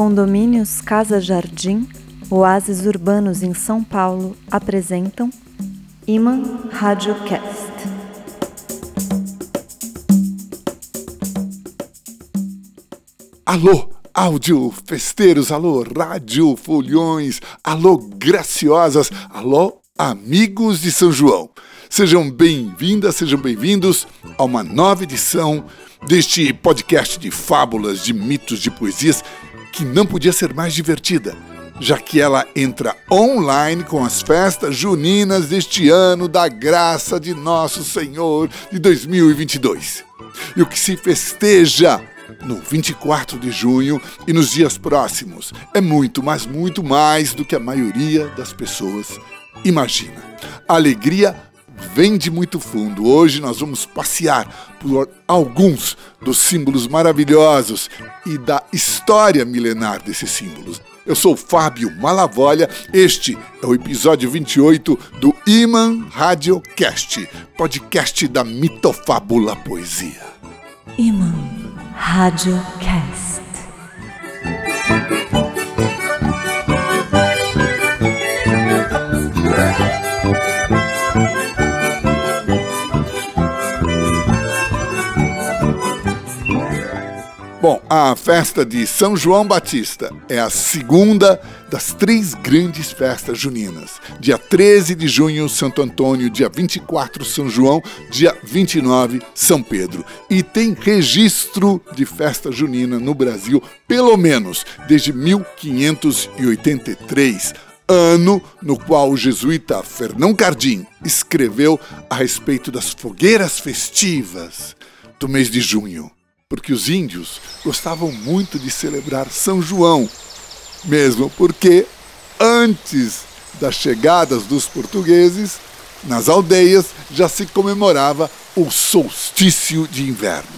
Condomínios Casa Jardim, Oásis Urbanos em São Paulo apresentam Iman Radiocast. Alô, áudio festeiros, alô, rádio folhões, alô, graciosas, alô, amigos de São João. Sejam bem-vindas, sejam bem-vindos a uma nova edição deste podcast de fábulas, de mitos, de poesias que não podia ser mais divertida, já que ela entra online com as festas juninas deste ano da graça de nosso Senhor de 2022. E o que se festeja no 24 de junho e nos dias próximos é muito, mas muito mais do que a maioria das pessoas imagina. A alegria vem de muito fundo. Hoje nós vamos passear por alguns dos símbolos maravilhosos e da história milenar desses símbolos. Eu sou Fábio Malavolha, este é o episódio 28 do Iman Radiocast, podcast da mitofábula poesia. Iman Radiocast. Bom, a festa de São João Batista é a segunda das três grandes festas juninas. Dia 13 de junho, Santo Antônio, dia 24, São João, dia 29, São Pedro. E tem registro de festa junina no Brasil, pelo menos desde 1583 ano no qual o jesuíta Fernão Cardim escreveu a respeito das fogueiras festivas do mês de junho porque os índios gostavam muito de celebrar São João, mesmo porque antes das chegadas dos portugueses, nas aldeias já se comemorava o solstício de inverno.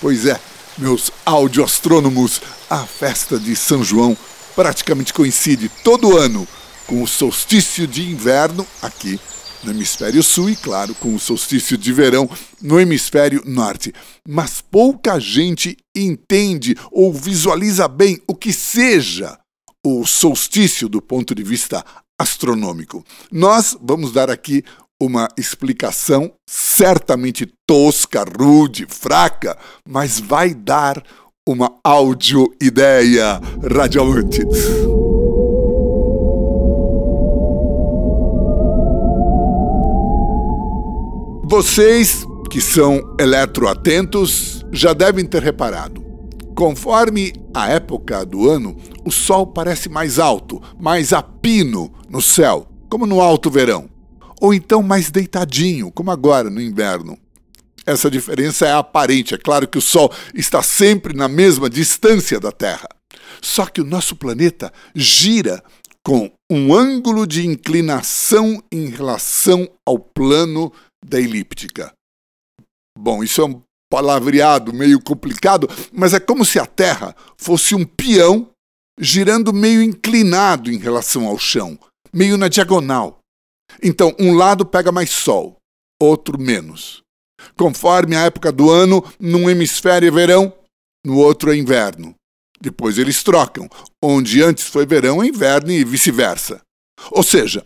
Pois é, meus audioastrônomos, a festa de São João praticamente coincide todo ano com o solstício de inverno aqui no hemisfério sul e, claro, com o solstício de verão no hemisfério norte. Mas pouca gente entende ou visualiza bem o que seja o solstício do ponto de vista astronômico. Nós vamos dar aqui uma explicação certamente tosca, rude, fraca, mas vai dar uma áudio ideia, radioamantes. Vocês que são eletroatentos já devem ter reparado. Conforme a época do ano, o sol parece mais alto, mais a pino no céu, como no alto verão, ou então mais deitadinho, como agora no inverno. Essa diferença é aparente, é claro que o sol está sempre na mesma distância da Terra. Só que o nosso planeta gira com um ângulo de inclinação em relação ao plano da elíptica. Bom, isso é um palavreado meio complicado, mas é como se a Terra fosse um peão girando meio inclinado em relação ao chão, meio na diagonal. Então, um lado pega mais sol, outro menos. Conforme a época do ano, num hemisfério é verão, no outro é inverno. Depois eles trocam, onde antes foi verão é inverno e vice-versa. Ou seja,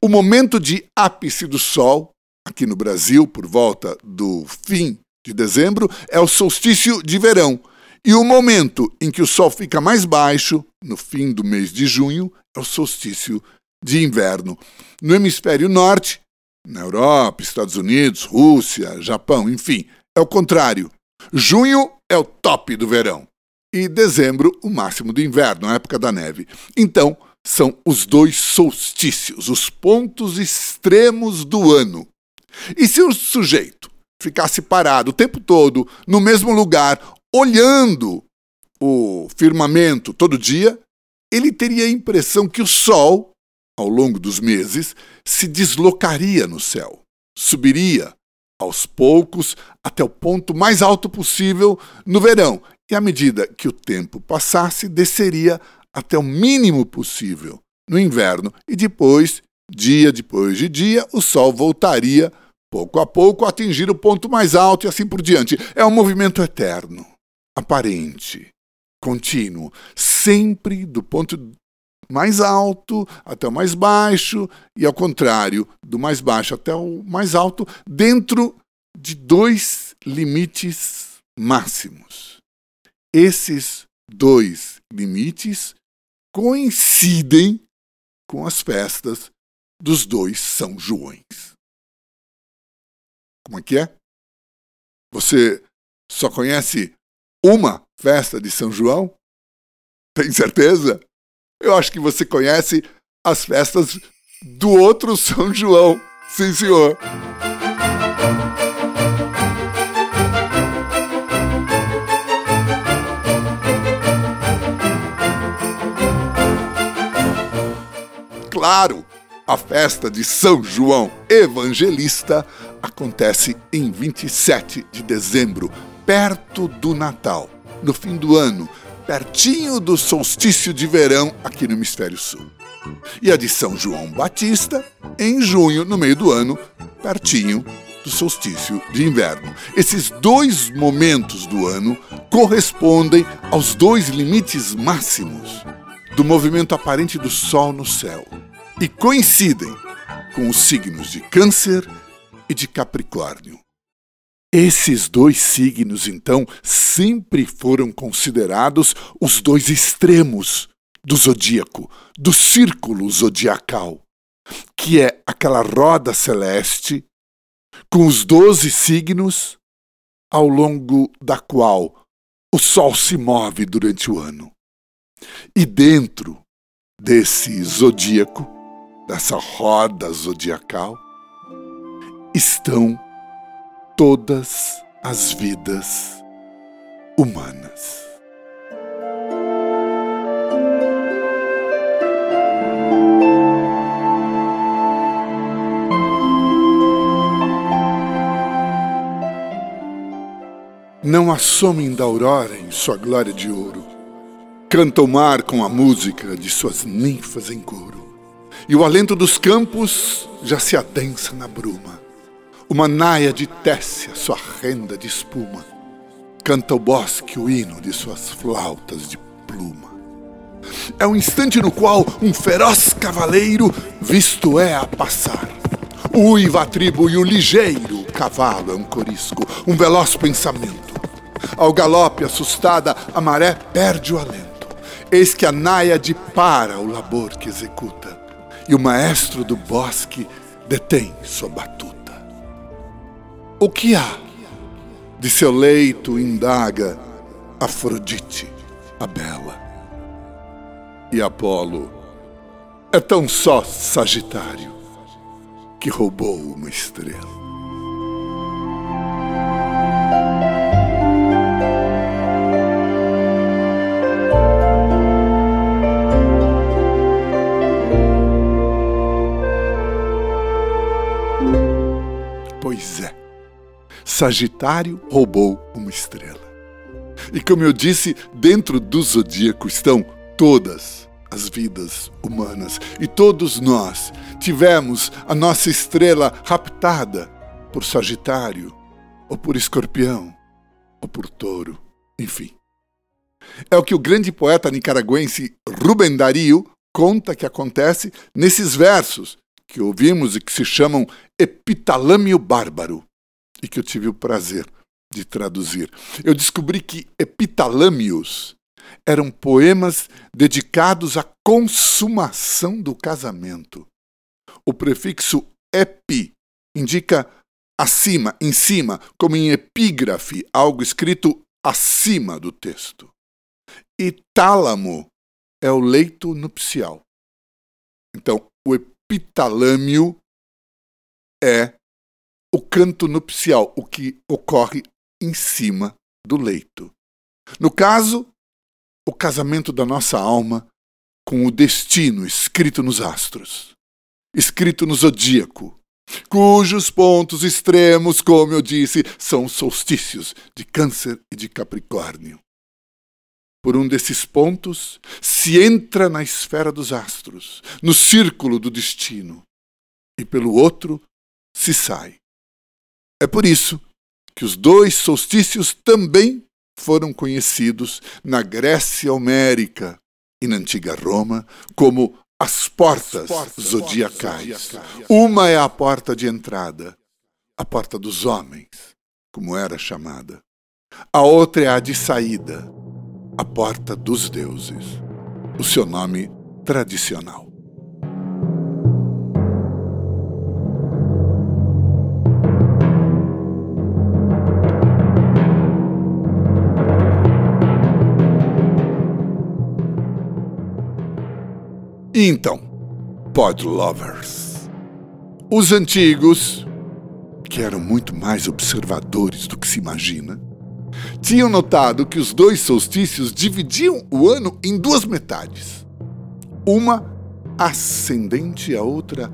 o momento de ápice do Sol aqui no Brasil, por volta do fim de dezembro, é o solstício de verão. E o momento em que o Sol fica mais baixo, no fim do mês de junho, é o solstício de inverno. No hemisfério norte, na Europa, Estados Unidos, Rússia, Japão, enfim, é o contrário. Junho é o top do verão e dezembro o máximo do inverno, a época da neve. Então, são os dois solstícios, os pontos extremos do ano. E se o sujeito ficasse parado o tempo todo no mesmo lugar, olhando o firmamento todo dia, ele teria a impressão que o Sol, ao longo dos meses, se deslocaria no céu, subiria aos poucos até o ponto mais alto possível no verão, e à medida que o tempo passasse, desceria até o mínimo possível no inverno, e depois Dia depois de dia, o Sol voltaria, pouco a pouco, a atingir o ponto mais alto e assim por diante. É um movimento eterno, aparente, contínuo, sempre do ponto mais alto até o mais baixo e ao contrário, do mais baixo até o mais alto, dentro de dois limites máximos. Esses dois limites coincidem com as festas dos dois São Joões. Como é que é? Você só conhece uma festa de São João? Tem certeza? Eu acho que você conhece as festas do outro São João. Sim, senhor. Claro, a festa de São João Evangelista acontece em 27 de dezembro, perto do Natal, no fim do ano, pertinho do solstício de verão aqui no Hemisfério Sul. E a de São João Batista, em junho, no meio do ano, pertinho do solstício de inverno. Esses dois momentos do ano correspondem aos dois limites máximos do movimento aparente do Sol no céu e coincidem com os signos de Câncer e de Capricórnio. Esses dois signos, então, sempre foram considerados os dois extremos do zodíaco, do círculo zodiacal, que é aquela roda celeste com os doze signos ao longo da qual o Sol se move durante o ano. E dentro desse zodíaco, dessa roda zodiacal, estão todas as vidas humanas. Não assomem da aurora em sua glória de ouro. Canta o mar com a música de suas ninfas em coro. E o alento dos campos já se adensa na bruma uma náiade tece a sua renda de espuma. Canta o bosque o hino de suas flautas de pluma. É um instante no qual um feroz cavaleiro visto é a passar. Uiva a tribo e o ligeiro cavalo é um corisco, um veloz pensamento. Ao galope assustada, a maré perde o alento. Eis que a náiade para o labor que executa, e o maestro do bosque detém sua batuta. O que há? De seu leito indaga Afrodite, a bela. E Apolo é tão só Sagitário que roubou uma estrela. Sagitário roubou uma estrela. E como eu disse, dentro do zodíaco estão todas as vidas humanas. E todos nós tivemos a nossa estrela raptada por Sagitário, ou por Escorpião, ou por Touro, enfim. É o que o grande poeta nicaragüense Rubem Dario conta que acontece nesses versos que ouvimos e que se chamam Epitalâmio Bárbaro e que eu tive o prazer de traduzir. Eu descobri que epitalâmios eram poemas dedicados à consumação do casamento. O prefixo epi indica acima, em cima, como em epígrafe, algo escrito acima do texto. E tálamo é o leito nupcial. Então, o epitalâmio é o canto nupcial, o que ocorre em cima do leito. No caso, o casamento da nossa alma com o destino escrito nos astros, escrito no zodíaco, cujos pontos extremos, como eu disse, são solstícios de Câncer e de Capricórnio. Por um desses pontos se entra na esfera dos astros, no círculo do destino, e pelo outro se sai é por isso que os dois solstícios também foram conhecidos na Grécia Homérica e na antiga Roma como as portas, portas zodiacais. zodiacais. Uma é a porta de entrada, a porta dos homens, como era chamada. A outra é a de saída, a porta dos deuses, o seu nome tradicional. Então, Pod Lovers. Os antigos, que eram muito mais observadores do que se imagina, tinham notado que os dois solstícios dividiam o ano em duas metades. Uma ascendente e a outra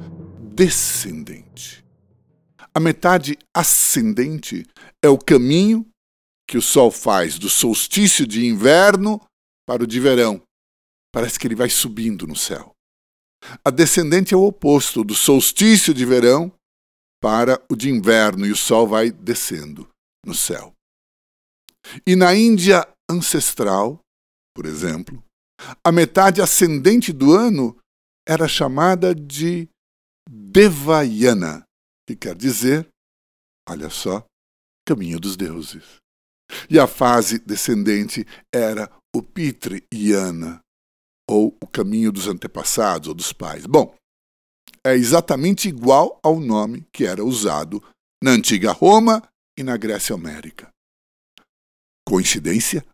descendente. A metade ascendente é o caminho que o Sol faz do solstício de inverno para o de verão. Parece que ele vai subindo no céu. A descendente é o oposto do solstício de verão para o de inverno e o sol vai descendo no céu. E na Índia ancestral, por exemplo, a metade ascendente do ano era chamada de Devayana, que quer dizer, olha só, caminho dos deuses. E a fase descendente era o Pitriyana, ou o caminho dos antepassados ou dos pais. Bom, é exatamente igual ao nome que era usado na antiga Roma e na Grécia Homérica. Coincidência?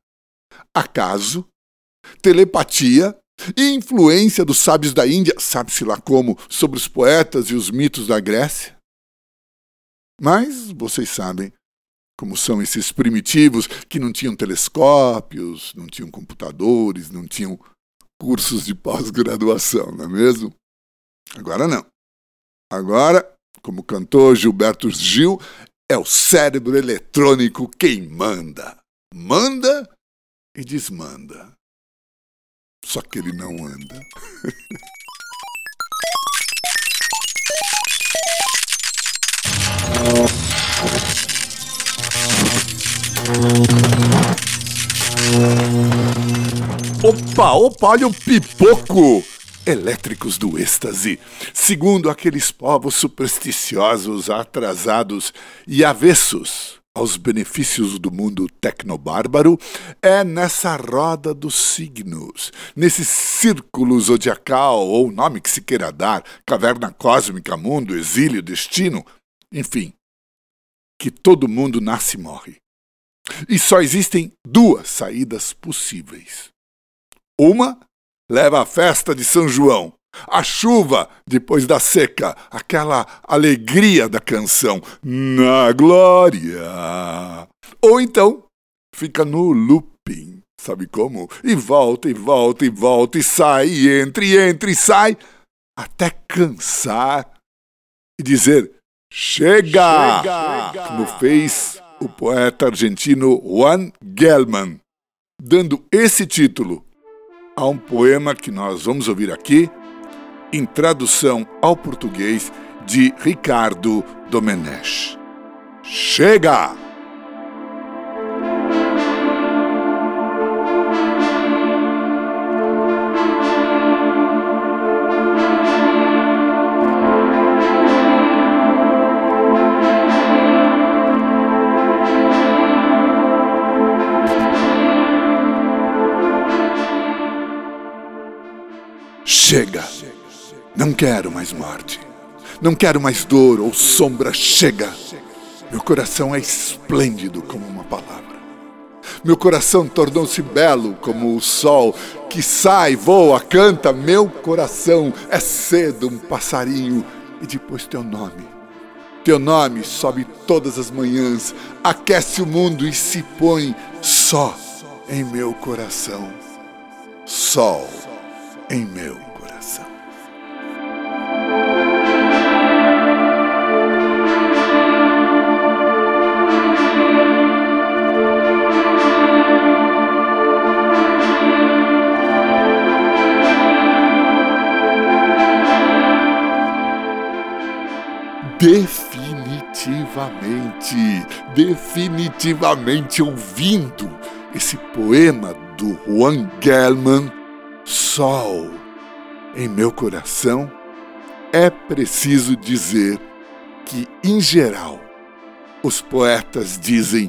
Acaso? Telepatia? E influência dos sábios da Índia, sabe-se lá como, sobre os poetas e os mitos da Grécia? Mas vocês sabem como são esses primitivos que não tinham telescópios, não tinham computadores, não tinham cursos de pós-graduação, não é mesmo? Agora não. Agora, como cantou Gilberto Gil, é o cérebro eletrônico quem manda. Manda e desmanda. Só que ele não anda. Opa, opa, olha o pipoco! Elétricos do êxtase. Segundo aqueles povos supersticiosos, atrasados e avessos aos benefícios do mundo tecnobárbaro, é nessa roda dos signos, nesse círculo zodiacal, ou nome que se queira dar, caverna cósmica, mundo, exílio, destino, enfim, que todo mundo nasce e morre. E só existem duas saídas possíveis uma leva a festa de São João, a chuva depois da seca, aquela alegria da canção na glória. Ou então fica no looping, sabe como? E volta, e volta, e volta, e sai, e entra, e entra, e sai, até cansar e dizer: Chega! Chega! Como fez o poeta argentino Juan Gelman, dando esse título a um poema que nós vamos ouvir aqui, em tradução ao português de Ricardo Domenech. Chega! Chega! Não quero mais morte. Não quero mais dor ou sombra. Chega! Meu coração é esplêndido como uma palavra. Meu coração tornou-se belo como o sol que sai, voa, canta. Meu coração é cedo um passarinho e depois teu nome. Teu nome sobe todas as manhãs, aquece o mundo e se põe só em meu coração. Sol em meu definitivamente, definitivamente ouvindo esse poema do Juan Gelman, Sol, em meu coração, é preciso dizer que, em geral, os poetas dizem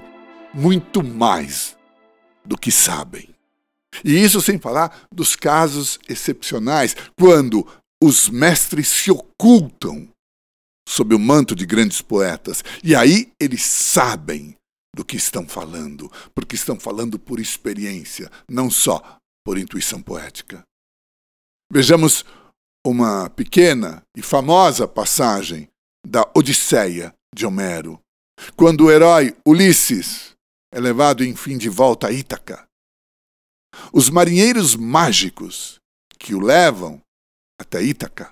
muito mais do que sabem. E isso sem falar dos casos excepcionais, quando os mestres se ocultam sob o manto de grandes poetas, e aí eles sabem do que estão falando, porque estão falando por experiência, não só por intuição poética. Vejamos uma pequena e famosa passagem da Odisseia de Homero, quando o herói Ulisses é levado enfim de volta a Ítaca. Os marinheiros mágicos que o levam até Ítaca,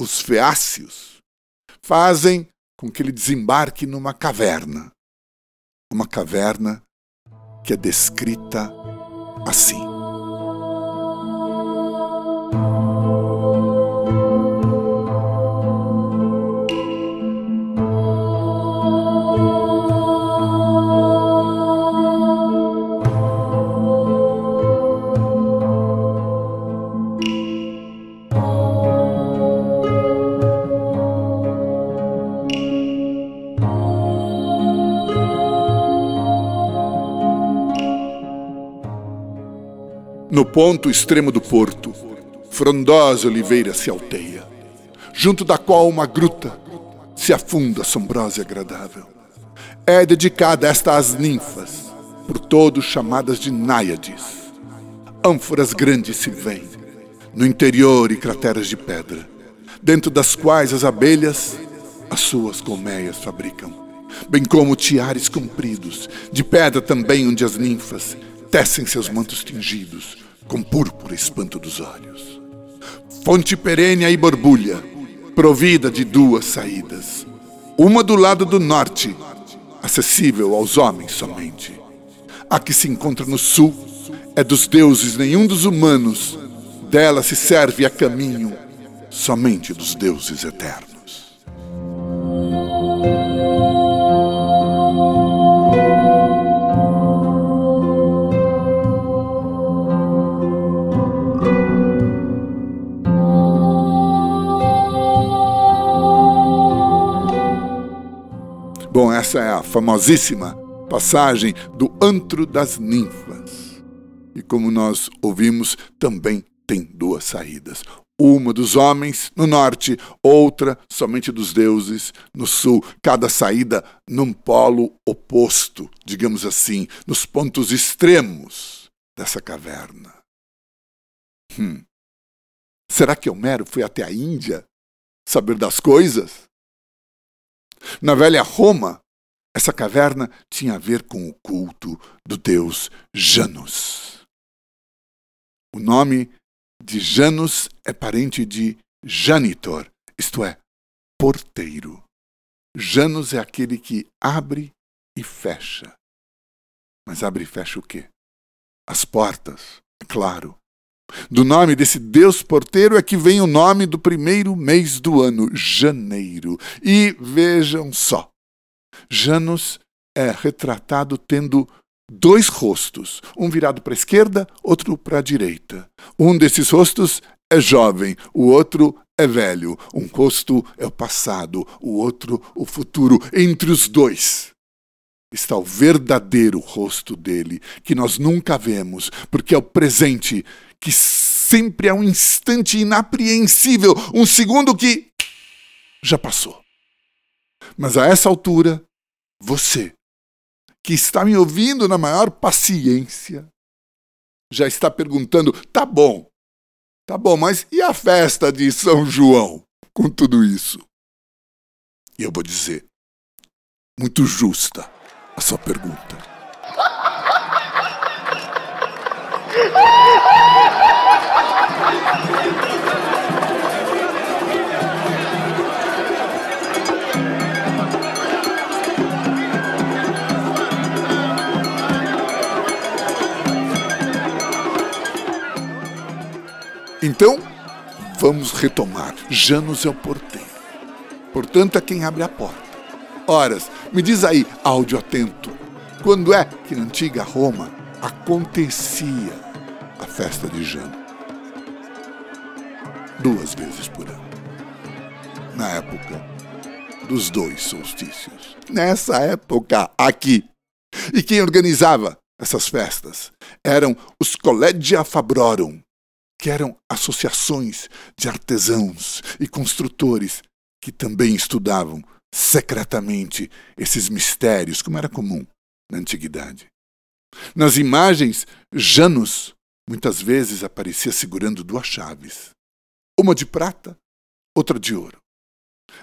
os feácios, fazem com que ele desembarque numa caverna. Uma caverna que é descrita assim. Ponto extremo do porto, frondosa oliveira se alteia, junto da qual uma gruta se afunda assombrosa e agradável. É dedicada esta às ninfas, por todos chamadas de náiades. Ânforas grandes se vêem, no interior e crateras de pedra, dentro das quais as abelhas as suas colmeias fabricam, bem como tiares compridos, de pedra também onde as ninfas tecem seus mantos tingidos, com púrpura espanto dos olhos. Fonte perene e borbulha, provida de duas saídas. Uma do lado do norte, acessível aos homens somente. A que se encontra no sul é dos deuses, nenhum dos humanos. Dela se serve a caminho somente dos deuses eternos. Bom, essa é a famosíssima passagem do Antro das Ninfas. E como nós ouvimos, também tem duas saídas. Uma dos homens no norte, outra somente dos deuses no sul. Cada saída num polo oposto, digamos assim, nos pontos extremos dessa caverna. Hum. Será que Homero foi até a Índia saber das coisas? Na velha Roma, essa caverna tinha a ver com o culto do deus Janus. O nome de Janus é parente de janitor, isto é, porteiro. Janus é aquele que abre e fecha. Mas abre e fecha o quê? As portas, é claro. Do nome desse Deus porteiro é que vem o nome do primeiro mês do ano, janeiro. E vejam só, Janus é retratado tendo dois rostos, um virado para a esquerda, outro para a direita. Um desses rostos é jovem, o outro é velho. Um rosto é o passado, o outro o futuro. Entre os dois está o verdadeiro rosto dele, que nós nunca vemos, porque é o presente que sempre é um instante inapreensível, um segundo que já passou. Mas a essa altura, você, que está me ouvindo na maior paciência, já está perguntando: tá bom, tá bom, mas e a festa de São João com tudo isso? E eu vou dizer: muito justa a sua pergunta. Então, vamos retomar. Janus é o porteiro. Portanto, é quem abre a porta. Horas, me diz aí, áudio atento, quando é que na antiga Roma acontecia a festa de Jano? Duas vezes por ano. Na época dos dois solstícios. Nessa época aqui. E quem organizava essas festas eram os Collegia Fabrorum, que eram associações de artesãos e construtores que também estudavam secretamente esses mistérios, como era comum na antiguidade. Nas imagens, Janus muitas vezes aparecia segurando duas chaves, uma de prata, outra de ouro.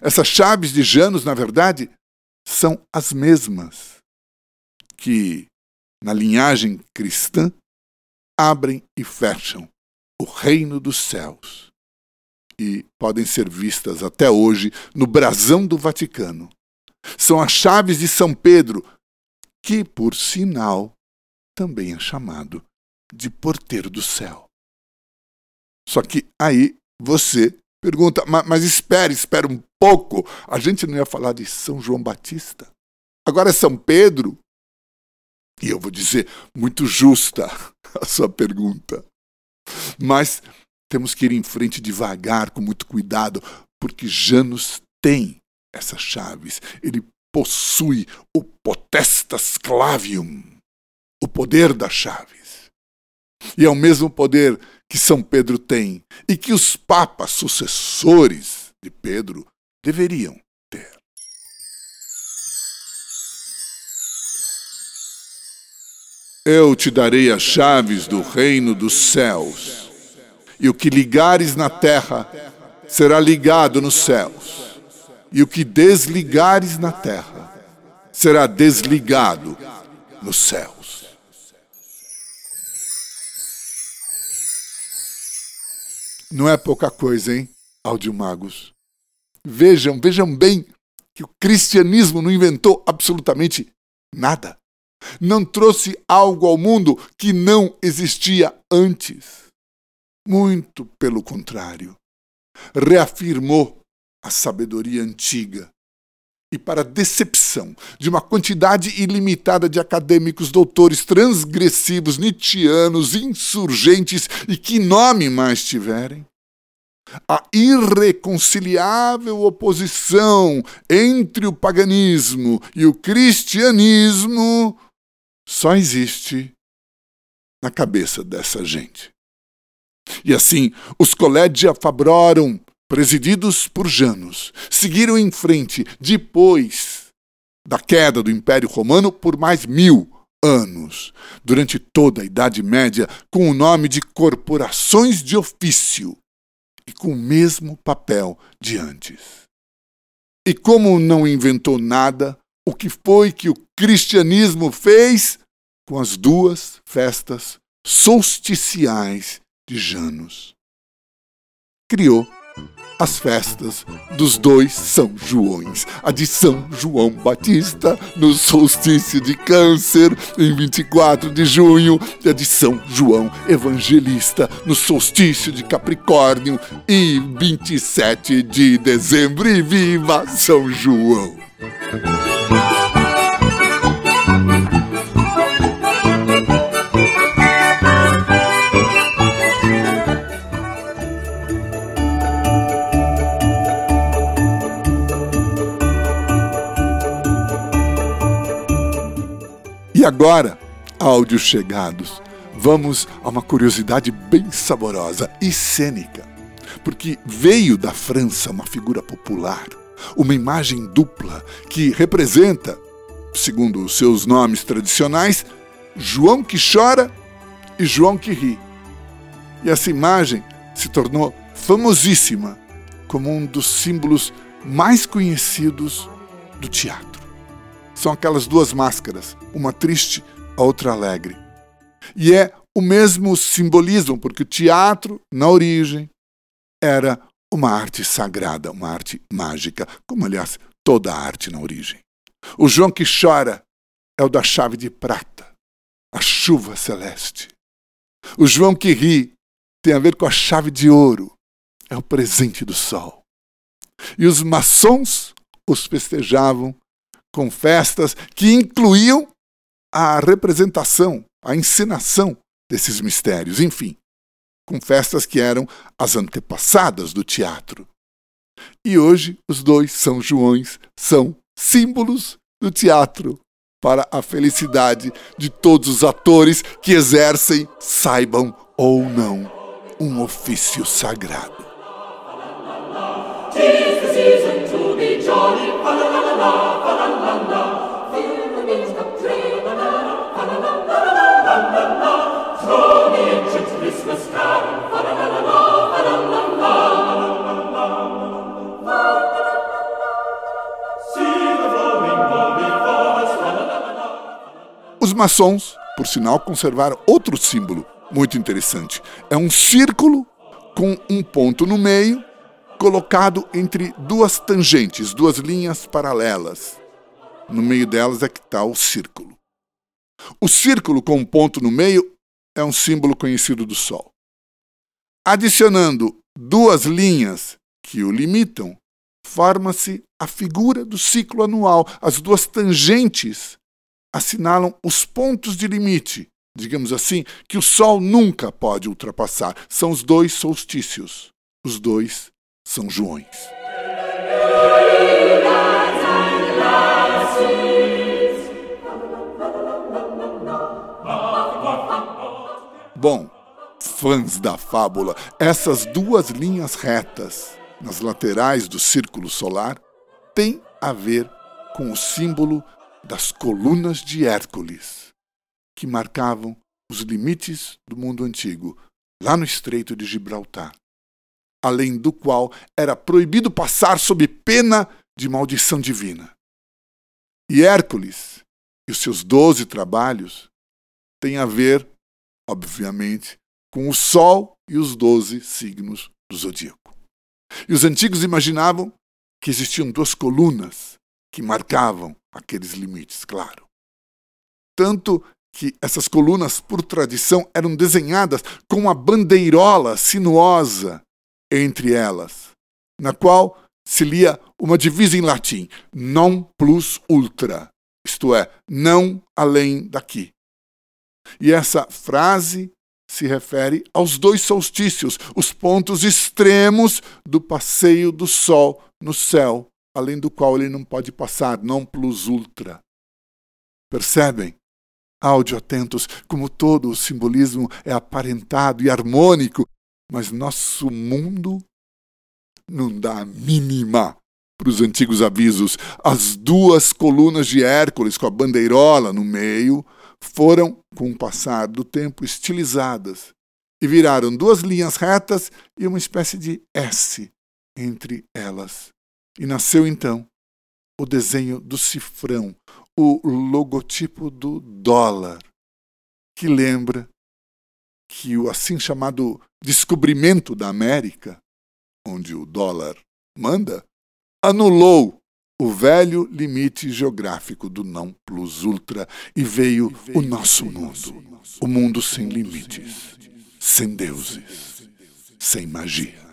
Essas chaves de Janus, na verdade, são as mesmas que, na linhagem cristã, abrem e fecham o reino dos céus e podem ser vistas até hoje no brasão do Vaticano. São as chaves de São Pedro, que, por sinal, também é chamado de porteiro do céu. Só que aí você pergunta, mas espere, espere um pouco, a gente não ia falar de São João Batista. Agora é São Pedro. E eu vou dizer, muito justa a sua pergunta. Mas temos que ir em frente devagar, com muito cuidado, porque Janus tem essas chaves. Ele possui o potestas clavium, o poder das chaves. E é o mesmo poder que São Pedro tem e que os papas sucessores de Pedro deveriam ter. Eu te darei as chaves do reino dos céus e o que ligares na terra será ligado nos céus, e o que desligares na terra será desligado nos céus. Não é pouca coisa, hein, audiomagos? Vejam, vejam bem que o cristianismo não inventou absolutamente nada. Não trouxe algo ao mundo que não existia antes. Muito pelo contrário, reafirmou a sabedoria antiga. E, para decepção de uma quantidade ilimitada de acadêmicos doutores transgressivos, nietzschianos, insurgentes e que nome mais tiverem, a irreconciliável oposição entre o paganismo e o cristianismo só existe na cabeça dessa gente. E assim, os Collegia Fabrorum, presididos por Janus, seguiram em frente depois da queda do Império Romano por mais mil anos, durante toda a Idade Média, com o nome de corporações de ofício e com o mesmo papel de antes. E como não inventou nada, o que foi que o cristianismo fez com as duas festas solsticiais de Janos. Criou as festas dos dois São Joões, a de São João Batista no solstício de Câncer, em 24 de junho, e a de São João Evangelista no solstício de Capricórnio, e 27 de dezembro. E viva São João! Agora, áudios chegados, vamos a uma curiosidade bem saborosa e cênica, porque veio da França uma figura popular, uma imagem dupla que representa, segundo os seus nomes tradicionais, João que chora e João que ri. E essa imagem se tornou famosíssima como um dos símbolos mais conhecidos do teatro são aquelas duas máscaras, uma triste, a outra alegre. E é o mesmo simbolismo, porque o teatro, na origem, era uma arte sagrada, uma arte mágica, como aliás toda a arte na origem. O João que chora é o da chave de prata, a chuva celeste. O João que ri tem a ver com a chave de ouro, é o presente do sol. E os maçons os festejavam com festas que incluíam a representação, a encenação desses mistérios, enfim, com festas que eram as antepassadas do teatro. E hoje os dois São Joões são símbolos do teatro para a felicidade de todos os atores que exercem, saibam ou não, um ofício sagrado. Os maçons, por sinal, conservaram outro símbolo muito interessante. É um círculo com um ponto no meio, colocado entre duas tangentes, duas linhas paralelas. No meio delas é que está o círculo. O círculo com um ponto no meio é um símbolo conhecido do Sol. Adicionando duas linhas que o limitam, forma-se a figura do ciclo anual. As duas tangentes assinalam os pontos de limite, digamos assim, que o Sol nunca pode ultrapassar. São os dois solstícios, os dois São Joões. Bom, fãs da fábula, essas duas linhas retas nas laterais do círculo solar têm a ver com o símbolo das colunas de Hércules, que marcavam os limites do mundo antigo, lá no Estreito de Gibraltar, além do qual era proibido passar sob pena de maldição divina. E Hércules e os seus doze trabalhos têm a ver obviamente, com o Sol e os doze signos do zodíaco. E os antigos imaginavam que existiam duas colunas que marcavam aqueles limites, claro. Tanto que essas colunas, por tradição, eram desenhadas com uma bandeirola sinuosa entre elas, na qual se lia uma divisa em latim, non plus ultra, isto é, não além daqui. E essa frase se refere aos dois solstícios, os pontos extremos do passeio do Sol no céu, além do qual ele não pode passar, não plus ultra. Percebem? Áudio atentos, como todo o simbolismo é aparentado e harmônico, mas nosso mundo não dá a mínima para os antigos avisos. As duas colunas de Hércules com a bandeirola no meio foram, com o passar do tempo, estilizadas e viraram duas linhas retas e uma espécie de S entre elas. E nasceu então o desenho do cifrão, o logotipo do dólar, que lembra que o assim chamado descobrimento da América, onde o dólar manda, anulou o velho limite geográfico do não plus ultra e veio o nosso mundo, o mundo sem limites, sem deuses, sem magia.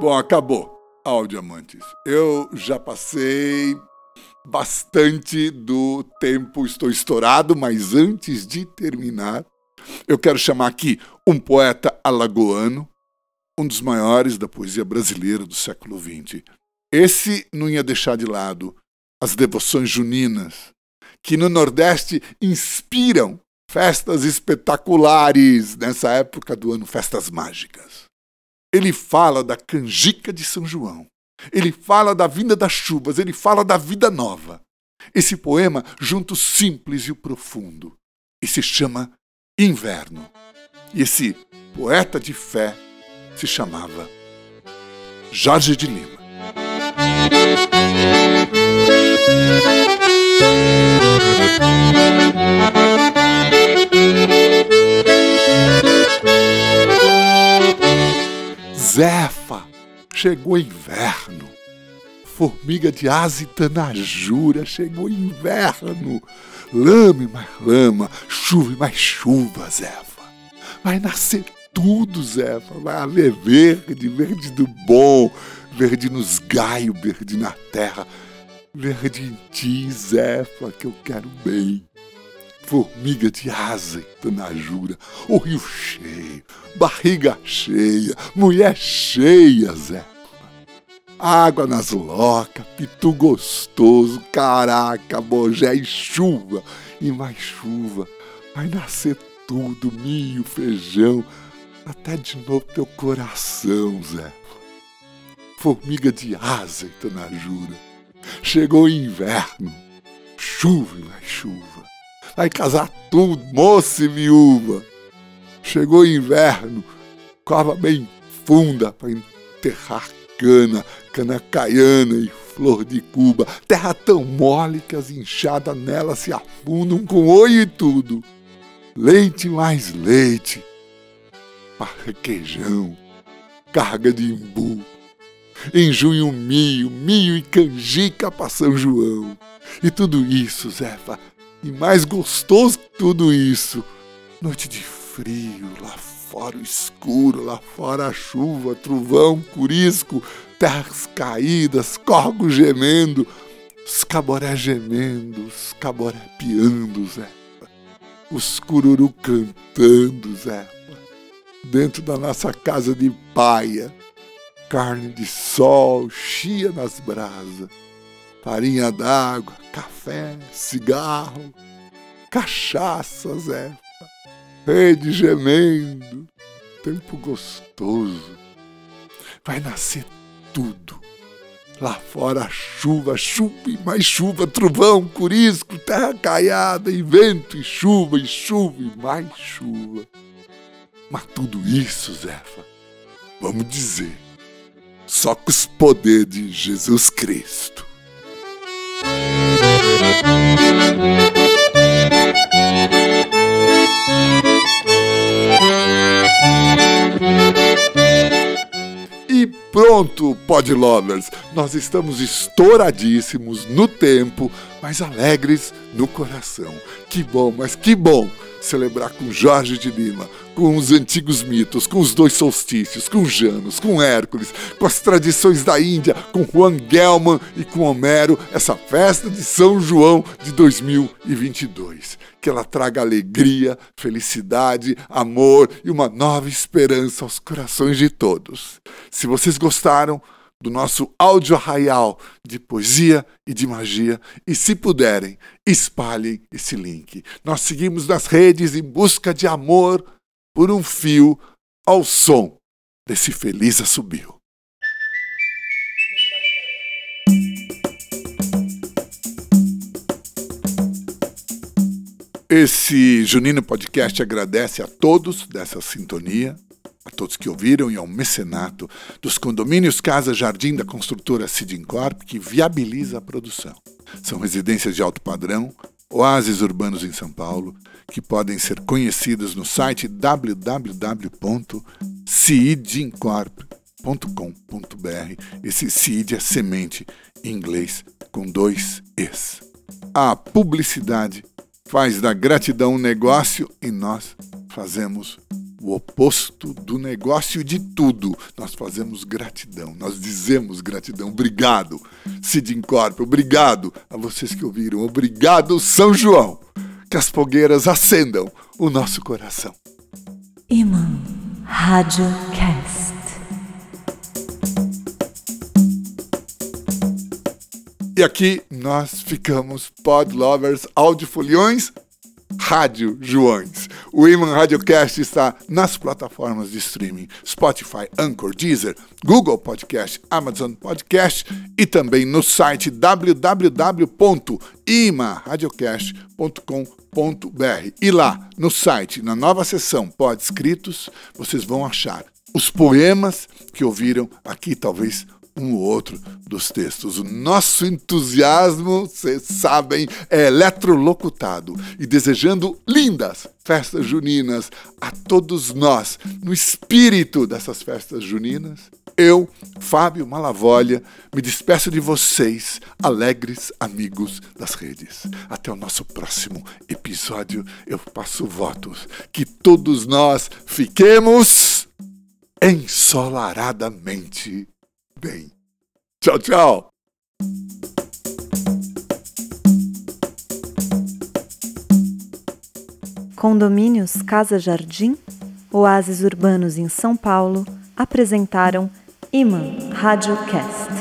Bom, acabou. Áudio Amantes. Eu já passei bastante do tempo, estou estourado, mas antes de terminar, eu quero chamar aqui um poeta alagoano, um dos maiores da poesia brasileira do século XX. Esse não ia deixar de lado as devoções juninas, que no Nordeste inspiram festas espetaculares nessa época do ano, festas mágicas. Ele fala da canjica de São João. Ele fala da vinda das chuvas, ele fala da vida nova. Esse poema junta o simples e o profundo e se chama Inverno. E esse poeta de fé se chamava Jorge de Lima. Zefa, chegou inverno. formiga de asa e tanajura, chegou inverno. Lama e mais lama, chuva e mais chuva, Zefa. Vai nascer tudo, Zefa. Vai haver verde, verde do bom, verde nos galhos, verde na terra, verde em ti, Zefa, que eu quero bem. Formiga de asa e tanajura, o rio cheio, barriga cheia, mulher cheia, Zefa água nas locas, pitu gostoso, caraca, bojé e chuva, e mais chuva. Vai nascer tudo, milho, feijão, até de novo teu coração, Zé. Formiga de asa, Itanajura. Chegou o inverno, chuva e mais chuva. Vai casar tudo, moça e viúva. Chegou o inverno, cova bem funda para enterrar cana, cana caiana e flor de Cuba, terra tão mole que as enxadas nela se afundam com oi e tudo. Leite mais leite, requeijão, carga de imbu. Em junho, milho, milho e canjica para São João. E tudo isso, Zefa, e mais gostoso que tudo isso, noite de frio lá fora o escuro, lá fora a chuva, trovão, curisco, terras caídas, corgos gemendo, os caboré gemendo, os caboré piando, Zé. Os cururu cantando, Zé. Dentro da nossa casa de paia, carne de sol, chia nas brasas, farinha d'água, café, cigarro, cachaça, Zé rede gemendo, tempo gostoso. Vai nascer tudo. Lá fora chuva, chuva e mais chuva, trovão, curisco, terra caiada, e vento, e chuva, e chuva e mais chuva. Mas tudo isso, Zefa, vamos dizer, só com os poderes de Jesus Cristo. Pronto, Pod Lovers, nós estamos estouradíssimos no tempo, mas alegres no coração. Que bom, mas que bom celebrar com Jorge de Lima, com os antigos mitos, com os dois solstícios, com Janos, com Hércules, com as tradições da Índia, com Juan Gelman e com Homero, essa festa de São João de 2022 que ela traga alegria, felicidade, amor e uma nova esperança aos corações de todos. Se vocês gostaram do nosso áudio arraial de poesia e de magia, e se puderem, espalhem esse link. Nós seguimos nas redes em busca de amor por um fio ao som desse feliz assobio. Esse Junino Podcast agradece a todos dessa sintonia, a todos que ouviram e ao mecenato dos condomínios Casa Jardim da construtora Sidincorp, que viabiliza a produção. São residências de alto padrão, oásis urbanos em São Paulo, que podem ser conhecidas no site www.sidincorp.com.br. Esse seed é semente em inglês com dois es. A publicidade faz da gratidão um negócio e nós fazemos o oposto do negócio de tudo. Nós fazemos gratidão, nós dizemos gratidão. Obrigado, Cid Incorpore, obrigado a vocês que ouviram, obrigado, São João. Que as fogueiras acendam o nosso coração. Imã Rádio Cast. E aqui nós ficamos Pod Lovers Audiofoliões Rádio Joões. O Iman Radiocast está nas plataformas de streaming Spotify, Anchor, Deezer, Google Podcast, Amazon Podcast e também no site www.imaradiocast.com.br. E lá no site, na nova seção Pod Escritos, vocês vão achar os poemas que ouviram aqui, talvez um ou outro dos textos. O nosso entusiasmo, vocês sabem, é eletrolocutado e desejando lindas festas juninas a todos nós, no espírito dessas festas juninas. Eu, Fábio Malavolha, me despeço de vocês, alegres amigos das redes. Até o nosso próximo episódio. Eu passo votos que todos nós fiquemos ensolaradamente bem. Tchau, tchau. Condomínios Casa Jardim, oásis urbanos em São Paulo, apresentaram Iman Radiocast.